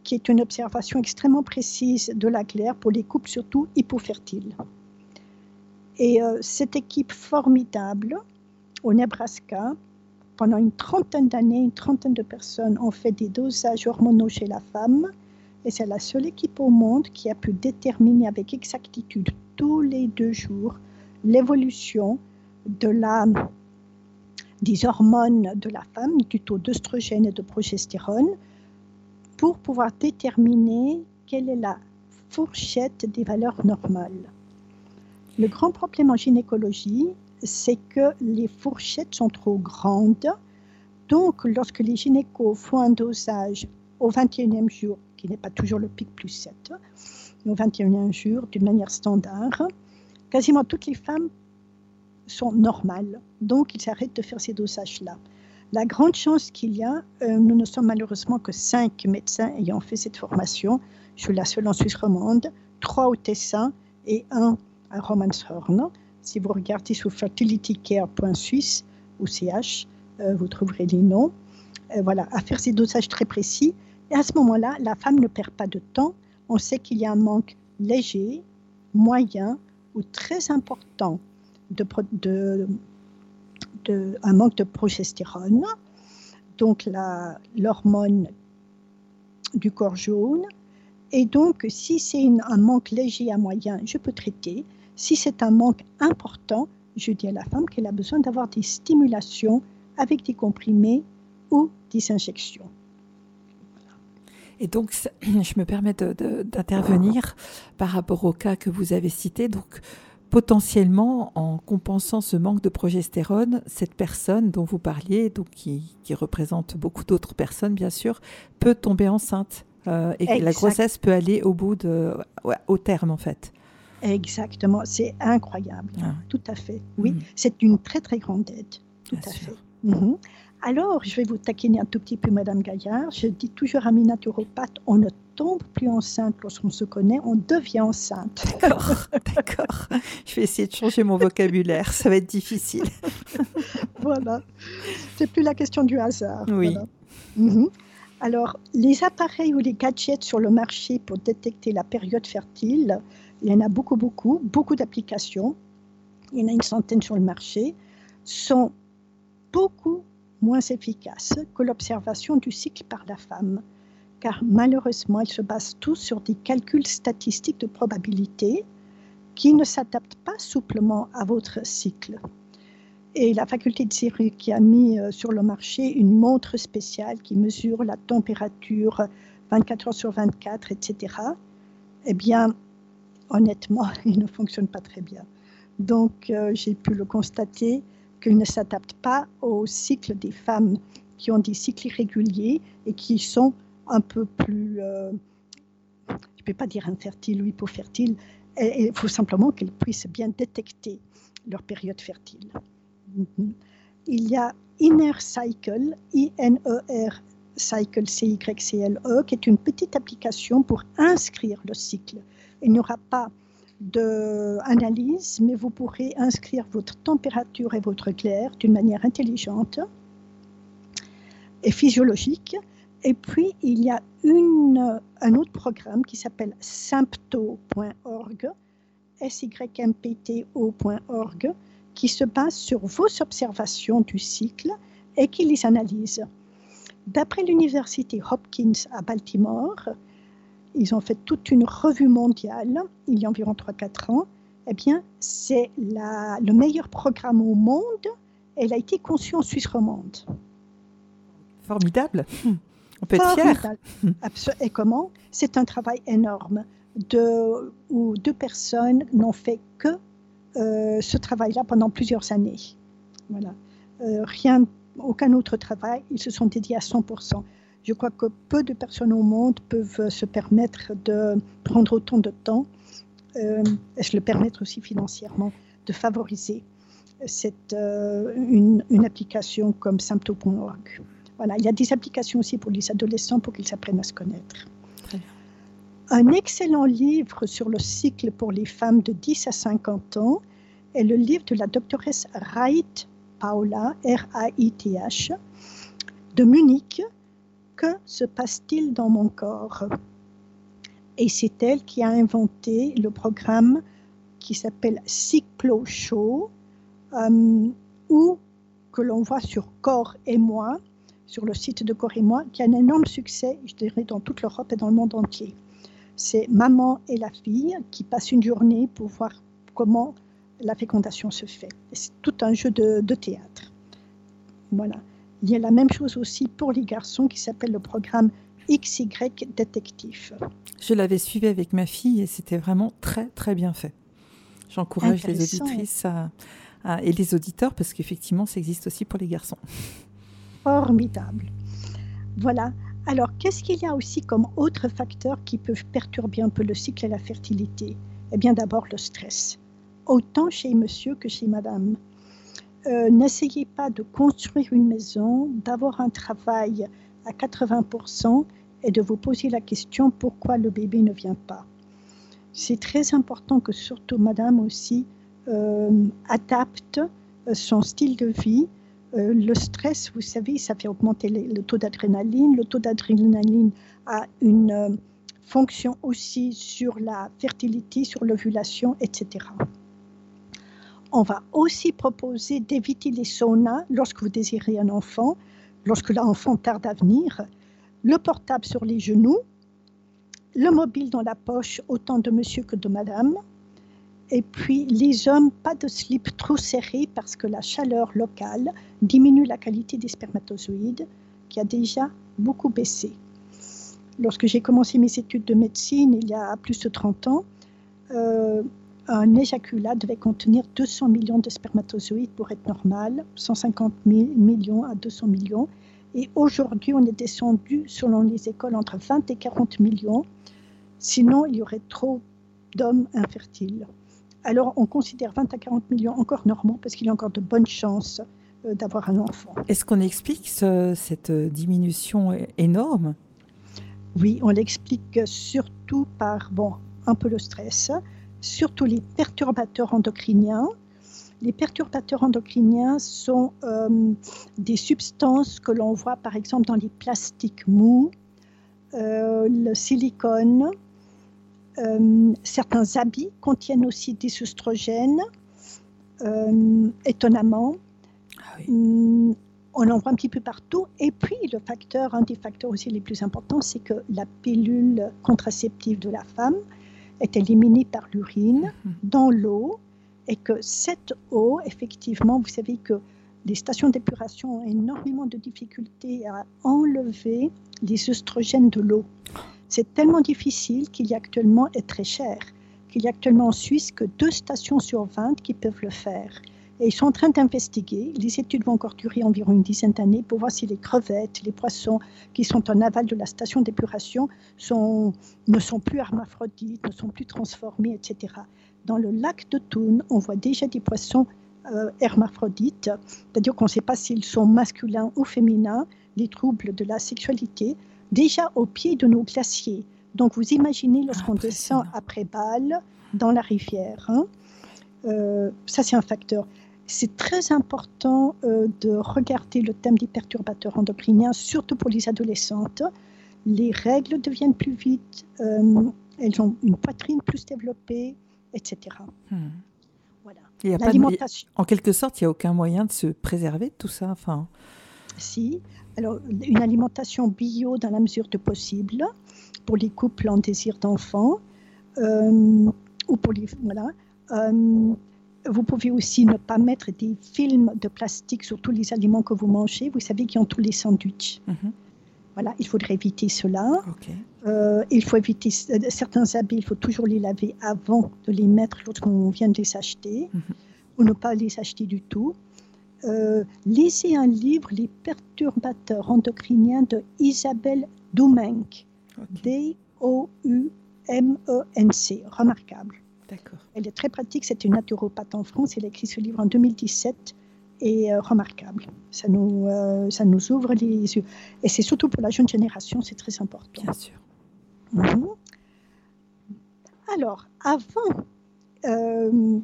qui est une observation extrêmement précise de la glaire pour les couples surtout hypofertiles. Et euh, cette équipe formidable au Nebraska, pendant une trentaine d'années, une trentaine de personnes ont fait des dosages hormonaux chez la femme. Et c'est la seule équipe au monde qui a pu déterminer avec exactitude tous les deux jours l'évolution des hormones de la femme, du taux d'œstrogène et de progestérone, pour pouvoir déterminer quelle est la fourchette des valeurs normales. Le grand problème en gynécologie, c'est que les fourchettes sont trop grandes. Donc, lorsque les gynécos font un dosage au 21e jour, qui n'est pas toujours le pic plus 7, au 21e jour d'une manière standard, quasiment toutes les femmes sont normales. Donc, ils arrêtent de faire ces dosages-là. La grande chance qu'il y a, euh, nous ne sommes malheureusement que cinq médecins ayant fait cette formation. Je suis la seule en Suisse romande, trois au Tessin et un à Romanshorn. Si vous regardez sur fertilitycare.suisse ou ch, euh, vous trouverez les noms. Euh, voilà, à faire ces dosages très précis. Et à ce moment-là, la femme ne perd pas de temps. On sait qu'il y a un manque léger, moyen ou très important de, de, un manque de progestérone, donc l'hormone du corps jaune. Et donc, si c'est un manque léger à moyen, je peux traiter. Si c'est un manque important, je dis à la femme qu'elle a besoin d'avoir des stimulations avec des comprimés ou des injections. Et donc, je me permets d'intervenir par rapport au cas que vous avez cité. Donc, potentiellement, en compensant ce manque de progestérone, cette personne dont vous parliez, donc qui, représente beaucoup d'autres personnes, bien sûr, peut tomber enceinte. Euh, et que la grossesse peut aller au bout de, au terme, en fait. Exactement, c'est incroyable. Ah. Tout à fait. Oui, mm. c'est une très très grande aide. Tout à fait. Mhm. Alors, je vais vous taquiner un tout petit peu, Madame Gaillard. Je dis toujours à mes naturopathes, on ne tombe plus enceinte lorsqu'on se connaît, on devient enceinte. D'accord, d'accord. Je vais essayer de changer mon vocabulaire, ça va être difficile. voilà. C'est plus la question du hasard. Oui. Mhm. Alors, les appareils ou les gadgets sur le marché pour détecter la période fertile, il y en a beaucoup, beaucoup, beaucoup d'applications, il y en a une centaine sur le marché, sont beaucoup moins efficaces que l'observation du cycle par la femme, car malheureusement, ils se basent tous sur des calculs statistiques de probabilité qui ne s'adaptent pas souplement à votre cycle. Et la faculté de Zurich qui a mis euh, sur le marché une montre spéciale qui mesure la température 24 heures sur 24, etc., eh bien, honnêtement, il ne fonctionne pas très bien. Donc, euh, j'ai pu le constater qu'il ne s'adapte pas au cycle des femmes qui ont des cycles irréguliers et qui sont un peu plus, euh, je ne peux pas dire infertiles ou hypofertiles, il faut simplement qu'elles puissent bien détecter leur période fertile. Mhm. Il y a Inner Cycle, I-N-E-R Cycle, C-Y-C-L-E, qui est une petite application pour inscrire le cycle. Il n'y aura pas d'analyse, mais vous pourrez inscrire votre température et votre clair d'une manière intelligente et physiologique. Et puis, il y a un autre programme qui s'appelle sympto.org, S-Y-M-P-T-O.org, qui se base sur vos observations du cycle et qui les analyse. D'après l'université Hopkins à Baltimore, ils ont fait toute une revue mondiale il y a environ 3-4 ans. Eh bien, c'est le meilleur programme au monde Elle a été conçue en Suisse romande. Formidable. On peut être fier. Et comment? C'est un travail énorme de, où deux personnes n'ont fait que euh, ce travail-là pendant plusieurs années. Voilà. Euh, rien, aucun autre travail, ils se sont dédiés à 100%. Je crois que peu de personnes au monde peuvent se permettre de prendre autant de temps euh, et se le permettre aussi financièrement de favoriser cette, euh, une, une, application comme sympto.org. Voilà, il y a des applications aussi pour les adolescents pour qu'ils apprennent à se connaître. Un excellent livre sur le cycle pour les femmes de 10 à 50 ans est le livre de la doctoresse Wright Paula, R-A-I-T-H, de Munich, Que se passe-t-il dans mon corps? Et c'est elle qui a inventé le programme qui s'appelle Cyclo Show, euh, ou que l'on voit sur Corps et moi, sur le site de Corps et moi, qui a un énorme succès, je dirais, dans toute l'Europe et dans le monde entier. C'est maman et la fille qui passent une journée pour voir comment la fécondation se fait. C'est tout un jeu de, théâtre. Voilà. Il y a la même chose aussi pour les garçons qui s'appelle le programme XY Détective. Je l'avais suivi avec ma fille et c'était vraiment très très bien fait. J'encourage les auditrices à, et les auditeurs parce qu'effectivement ça existe aussi pour les garçons. Formidable. Voilà. Alors, qu'est-ce qu'il y a aussi comme autres facteurs qui peuvent perturber un peu le cycle et la fertilité? Eh bien, d'abord le stress autant chez monsieur que chez madame. Euh, n'essayez pas de construire une maison, d'avoir un travail à 80% et de vous poser la question pourquoi le bébé ne vient pas? C'est très important que surtout madame aussi euh, adapte euh, son style de vie. le stress, vous savez, ça fait augmenter le taux d'adrénaline. Le taux d'adrénaline a une fonction aussi sur la fertilité, sur l'ovulation, etc. On va aussi proposer d'éviter les saunas lorsque vous désirez un enfant, lorsque l'enfant tarde à venir, le portable sur les genoux, le mobile dans la poche, autant de monsieur que de madame. Et puis les hommes, pas de slip trop serré parce que la chaleur locale diminue la qualité des spermatozoïdes qui a déjà beaucoup baissé. Lorsque j'ai commencé mes études de médecine il y a plus de 30 ans, euh, un éjaculat devait contenir 200 millions de spermatozoïdes pour être normal, 150 millions à 200 millions. Et aujourd'hui, on est descendu, selon les écoles, entre 20 et 40 millions. Sinon, il y aurait trop d'hommes infertiles. Alors, on considère 20 à 40 millions encore normaux parce qu'il y a encore de bonnes chances euh, d'avoir un enfant. Est-ce qu'on explique cette diminution énorme? Oui, on l'explique surtout par, bon, un peu le stress, surtout les perturbateurs endocriniens. Les perturbateurs endocriniens sont euh, des substances que l'on voit par exemple dans les plastiques mous, euh, le silicone. Euh, certains habits contiennent aussi des oestrogènes, étonnamment. Ah hum, on en voit un petit peu partout. Et puis, le facteur, un des facteurs aussi les plus importants, c'est que la pilule contraceptive de la femme est éliminée par l'urine mhm. dans l'eau et que cette eau, effectivement, vous savez que les stations d'épuration ont énormément de difficultés à enlever les oestrogènes de l'eau. C'est tellement difficile qu'il y a actuellement, et très cher, qu'il y a actuellement en Suisse que deux stations sur 20 qui peuvent le faire. Et ils sont en train d'investiguer. Les études vont encore durer environ une dizaine d'années pour voir si les crevettes, les poissons qui sont en aval de la station d'épuration sont, ne sont plus hermaphrodites, ne sont plus transformés, etc. Dans le lac de Thun, on voit déjà des poissons euh, hermaphrodites, c'est-à-dire qu'on ne sait pas s'ils sont masculins ou féminins, les troubles de la sexualité, déjà au pied de nos glaciers. Donc vous imaginez lorsqu'on descend après Bâle dans la rivière. Hein, euh, ça, c'est un facteur c'est très important euh, de regarder le thème des perturbateurs endocriniens, surtout pour les adolescentes. Les règles deviennent plus vite, euh, elles ont une poitrine plus développée, etc. Hmm. Voilà. En quelque sorte, il n'y a aucun moyen de se préserver de tout ça. Enfin. Si. Alors, une alimentation bio dans la mesure de possible pour les couples en désir d'enfant euh, ou pour les voilà vous pouvez aussi ne pas mettre des films de plastique sur tous les aliments que vous mangez. Vous savez qu'il y a tous les sandwichs. Mhm. Voilà, il faudrait éviter cela. Euh, il faut éviter euh, certains habits, il faut toujours les laver avant de les mettre lorsqu'on vient de les acheter, mhm. ou ne pas les acheter du tout. Euh, lisez un livre, Les perturbateurs endocriniens de Isabelle Doumenc. D-O-U-M-E-N-C. Remarquable. D'accord. Elle est très pratique, c'est une naturopathe en France. Elle a écrit ce livre en 2017 et euh, remarquable. Ça nous, euh, ça nous ouvre les yeux. Et c'est surtout pour la jeune génération, c'est très important. Bien sûr. Mhm. Alors, avant, euh,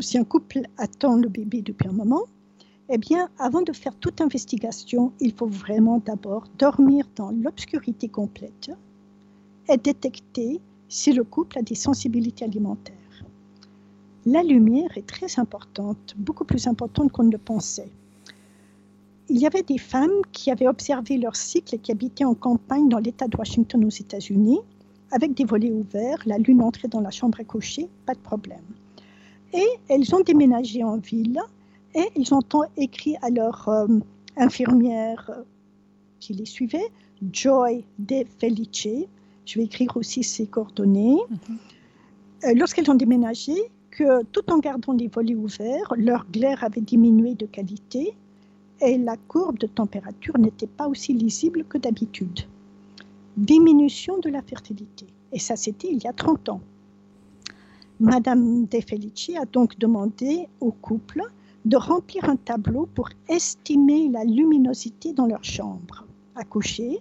si un couple attend le bébé depuis un moment, eh bien, avant de faire toute investigation, il faut vraiment d'abord dormir dans l'obscurité complète et détecter si le couple a des sensibilités alimentaires. La lumière est très importante, beaucoup plus importante qu'on ne le pensait. Il y avait des femmes qui avaient observé leur cycle et qui habitaient en campagne dans l'État de Washington aux États-Unis, avec des volets ouverts, la lune entrait dans la chambre à coucher, pas de problème. Et elles ont déménagé en ville et ils ont écrit à leur euh, infirmière euh, qui les suivait, Joy De Felice, je vais écrire aussi ses coordonnées. Euh, lorsqu'elles ont déménagé, que tout en gardant les volets ouverts, leur glaire avait diminué de qualité et la courbe de température n'était pas aussi lisible que d'habitude. Diminution de la fertilité. Et ça, c'était il y a 30 ans. Madame De Felici a donc demandé au couple de remplir un tableau pour estimer la luminosité dans leur chambre à coucher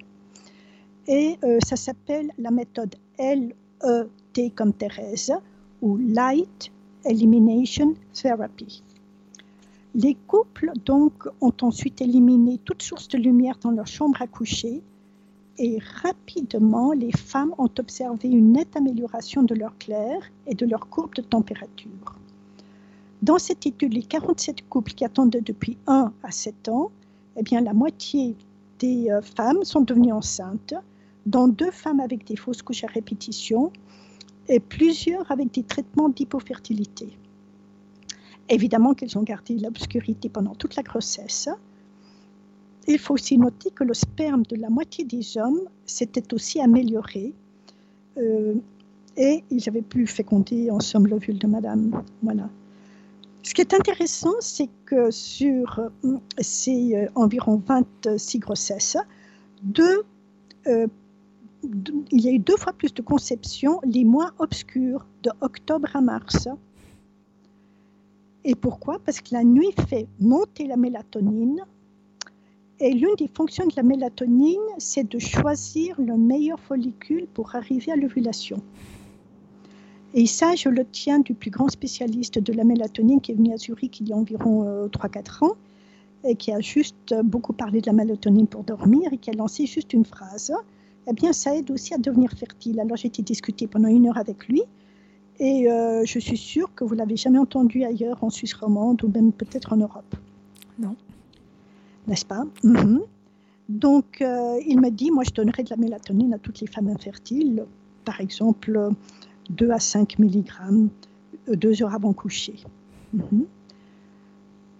et euh, ça s'appelle la méthode LET comme Thérèse ou Light Elimination Therapy. Les couples donc ont ensuite éliminé toute source de lumière dans leur chambre à coucher et rapidement les femmes ont observé une nette amélioration de leur clair et de leur courbe de température. Dans cette étude, les 47 couples qui attendaient depuis 1 à 7 ans, eh bien, la moitié des euh, femmes sont devenues enceintes dont deux femmes avec des fausses couches à répétition et plusieurs avec des traitements d'hypofertilité. Évidemment qu'elles ont gardé l'obscurité pendant toute la grossesse. Il faut aussi noter que le sperme de la moitié des hommes s'était aussi amélioré euh, et ils avaient pu féconder en somme l'ovule de madame. Voilà. Ce qui est intéressant, c'est que sur euh, ces euh, environ 26 grossesses, deux il y a eu deux fois plus de conceptions les mois obscurs, de octobre à mars. Et pourquoi? Parce que la nuit fait monter la mélatonine. Et l'une des fonctions de la mélatonine, c'est de choisir le meilleur follicule pour arriver à l'ovulation. Et ça, je le tiens du plus grand spécialiste de la mélatonine qui est venu à Zurich il y a environ 3-4 euh, ans et qui a juste beaucoup parlé de la mélatonine pour dormir et qui a lancé juste une phrase eh bien, ça aide aussi à devenir fertile. Alors, j'ai été discuter pendant une heure avec lui. Et euh, je suis sûre que vous l'avez jamais entendu ailleurs en Suisse romande ou même peut-être en Europe. Non. N'est-ce pas? Mhm. Donc, euh, il m'a dit, moi, je donnerais de la mélatonine à toutes les femmes infertiles, par exemple 2 à 5 mg, euh, deux heures avant coucher. Mhm.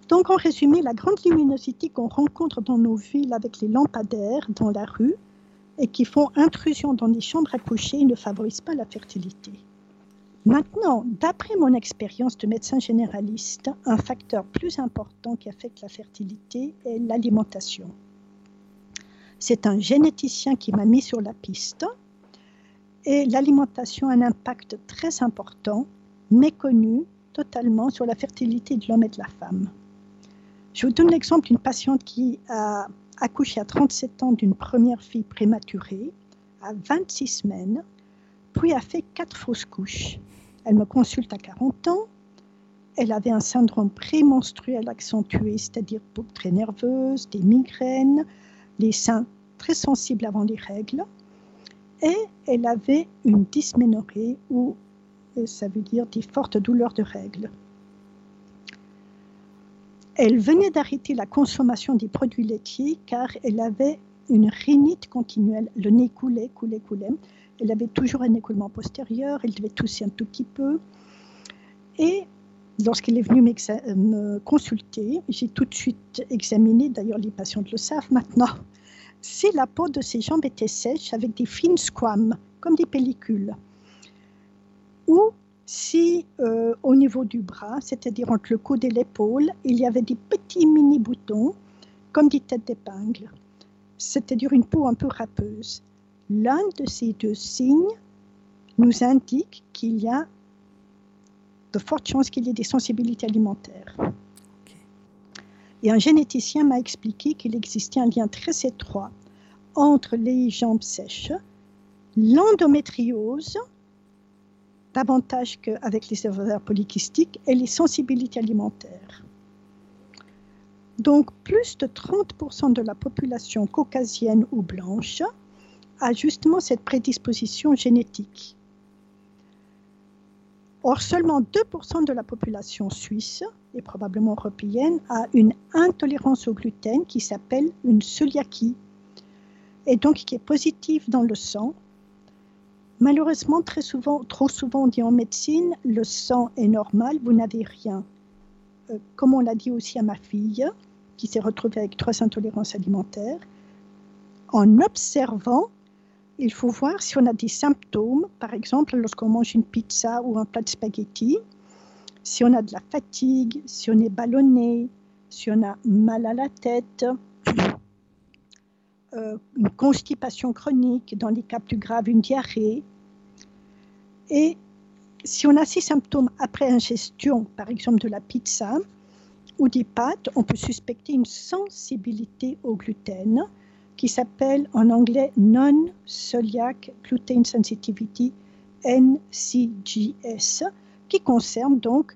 Donc, en résumé, la grande luminosité qu'on rencontre dans nos villes avec les lampadaires dans la rue, et qui font intrusion dans les chambres à coucher ne favorisent pas la fertilité. Maintenant, d'après mon expérience de médecin généraliste, un facteur plus important qui affecte la fertilité est l'alimentation. C'est un généticien qui m'a mis sur la piste et l'alimentation a un impact très important, méconnu totalement sur la fertilité de l'homme et de la femme. Je vous donne l'exemple d'une patiente qui a accouché à 37 ans d'une première fille prématurée, à 26 semaines, puis a fait quatre fausses couches. Elle me consulte à 40 ans. Elle avait un syndrome prémenstruel accentué, c'est-à-dire peau très nerveuse, des migraines, les seins très sensibles avant les règles. Et elle avait une dysménorrhée, ou euh, ça veut dire des fortes douleurs de règles. Elle venait d'arrêter la consommation des produits laitiers car elle avait une rhinite continuelle. Le nez coulait, coulait, coulait. Elle avait toujours un écoulement postérieur, elle devait tousser un tout petit peu. Et lorsqu'il est venu me consulter, j'ai tout de suite examiné, d'ailleurs les patients le savent maintenant, si la peau de ses jambes était sèche avec des fines squames, comme des pellicules, ou si euh, au niveau du bras, c'est-à-dire entre le coude et l'épaule, il y avait des petits mini-boutons, comme des têtes d'épingle, c'est-à-dire une peau un peu râpeuse. L'un de ces deux signes nous indique qu'il y a de fortes chances qu'il y ait des sensibilités alimentaires. Et un généticien m'a expliqué qu'il existait un lien très étroit entre les jambes sèches, l'endométriose, davantage qu'avec les ovaires polykystiques, et les sensibilités alimentaires. Donc, plus de 30% de la population caucasienne ou blanche a justement cette prédisposition génétique. Or, seulement 2% de la population suisse et probablement européenne a une intolérance au gluten qui s'appelle une cœliaquie et donc qui est positive dans le sang. Malheureusement, très souvent, trop souvent, on dit en médecine, le sang est normal, vous n'avez rien. Euh, comme on l'a dit aussi à ma fille, qui s'est retrouvée avec trois intolérances alimentaires, en observant il faut voir si on a des symptômes, par exemple lorsqu'on mange une pizza ou un plat de spaghetti, si on a de la fatigue, si on est ballonné, si on a mal à la tête, euh, une constipation chronique, dans les cas plus graves, une diarrhée. Et si on a ces symptômes après ingestion, par exemple de la pizza ou des pâtes, on peut suspecter une sensibilité au gluten qui s'appelle en anglais Non-Celiac Gluten Sensitivity, NCGS, qui concerne donc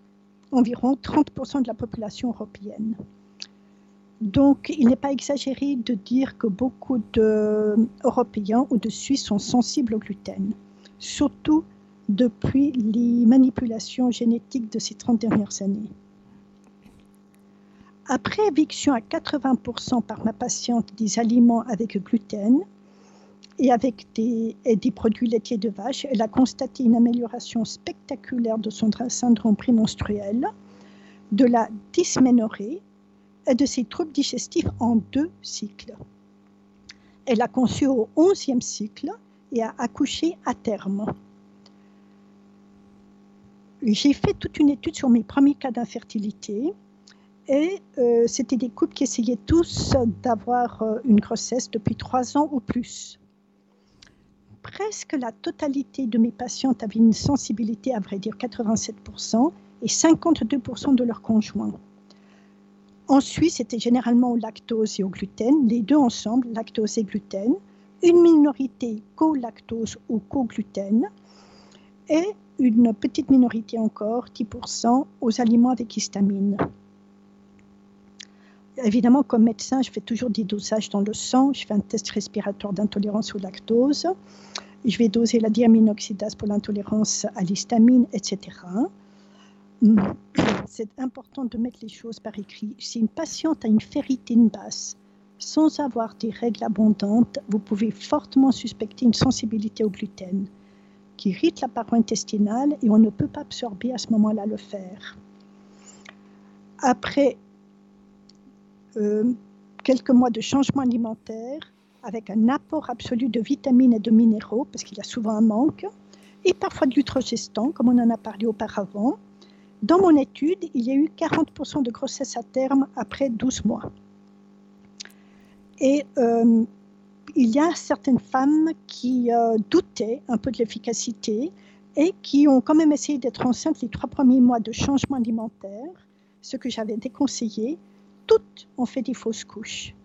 environ 30% de la population européenne. Donc, il n'est pas exagéré de dire que beaucoup d'Européens ou de Suisses sont sensibles au gluten, surtout depuis les manipulations génétiques de ces 30 dernières années. Après éviction à 80% par ma patiente des aliments avec gluten et avec des, produits laitiers de vache, elle a constaté une amélioration spectaculaire de son syndrome prémenstruel, de la dysménorrhée de ses troubles digestifs en deux cycles. Elle a conçu au 11e cycle et a accouché à terme. J'ai fait toute une étude sur mes premiers cas d'infertilité et euh, c'était des couples qui essayaient tous d'avoir euh, une grossesse depuis trois ans ou plus. Presque la totalité de mes patientes avaient une sensibilité, à vrai dire 87%, et 52% de leurs conjoints. En Suisse, c'était généralement au lactose et au gluten, les deux ensemble, lactose et gluten, une minorité co-lactose ou co-gluten, et une petite minorité encore, 10%, aux aliments avec histamine évidemment, comme médecin, je fais toujours des dosages dans le sang. Je fais un test respiratoire d'intolérance au lactose. Je vais doser la diaminoxydase pour l'intolérance à l'histamine, etc. C'est important de mettre les choses par écrit. Si une patiente a une ferritine basse, sans avoir des règles abondantes, vous pouvez fortement suspecter une sensibilité au gluten qui irrite la paroi intestinale et on ne peut pas absorber à ce moment-là le fer. Après euh, quelques mois de changement alimentaire avec un apport absolu de vitamines et de minéraux, parce qu'il y a souvent un manque, et parfois de l'utrogestan, comme on en a parlé auparavant. Dans mon étude, il y a eu 40% de grossesse à terme après 12 mois. Et euh, il y a certaines femmes qui euh, doutaient un peu de l'efficacité et qui ont quand même essayé d'être enceintes les trois premiers mois de changement alimentaire, ce que j'avais déconseillé, toutes ont fait des fausses couches.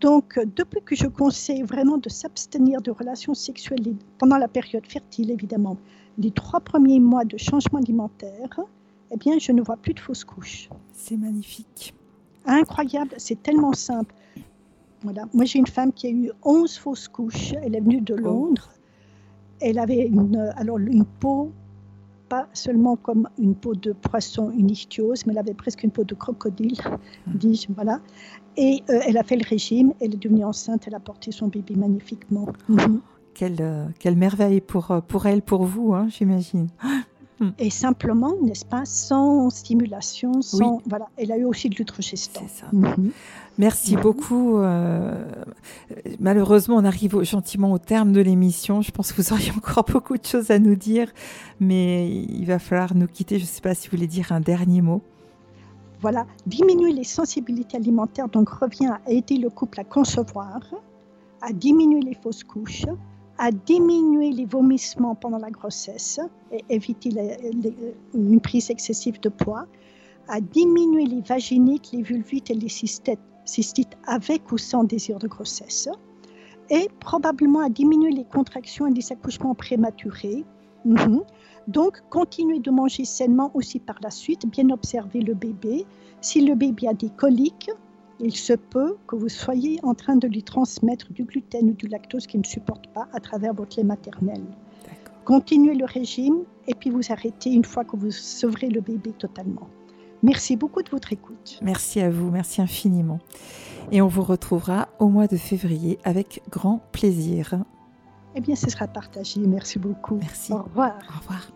Donc, depuis que je conseille vraiment de s'abstenir de relations sexuelles pendant la période fertile, évidemment, les trois premiers mois de changement alimentaire, eh bien, je ne vois plus de fausses couches. C'est magnifique. Incroyable, c'est tellement simple. Voilà. Moi, j'ai une femme qui a eu 11 fausses couches. Elle est venue de oh. Londres. Elle avait une, alors, une peau pas seulement comme une peau de poisson, une ichthyose, mais elle avait presque une peau de crocodile, hmm. dis-je, voilà. Et euh, elle a fait le régime, elle est devenue enceinte, elle a porté son bébé magnifiquement. Mhm. Quelle, euh, quelle, merveille pour, euh, pour elle, pour vous, hein, j'imagine. Hmm. Et simplement, n'est-ce pas, sans stimulation, sans. Voilà. Elle a eu aussi de l'ultragestant. C'est ça. Mhm. Merci mhm. beaucoup. Euh, malheureusement, on arrive gentiment au terme de l'émission. Je pense que vous auriez encore beaucoup de choses à nous dire, mais il va falloir nous quitter. Je ne sais pas si vous voulez dire un dernier mot. Voilà, diminuer les sensibilités alimentaires, donc revient à aider le couple à concevoir, à diminuer les fausses couches, à diminuer les vomissements pendant la grossesse et éviter une prise excessive de poids, à diminuer les vaginites, les vulvites et les cystites avec ou sans désir de grossesse, et probablement à diminuer les contractions et les accouchements prématurés. Mhm. Donc, continuez de manger sainement aussi par la suite, bien observer le bébé. Si le bébé a des coliques, il se peut que vous soyez en train de lui transmettre du gluten ou du lactose qu'il ne supporte pas à travers votre lait maternel. Continuez le régime et puis vous arrêtez une fois que vous sevrez le bébé totalement. Merci beaucoup de votre écoute. Merci à vous, merci infiniment. Et on vous retrouvera au mois de février avec grand plaisir. Eh bien, ce sera partagé. Merci beaucoup. Merci. Au revoir. Au revoir.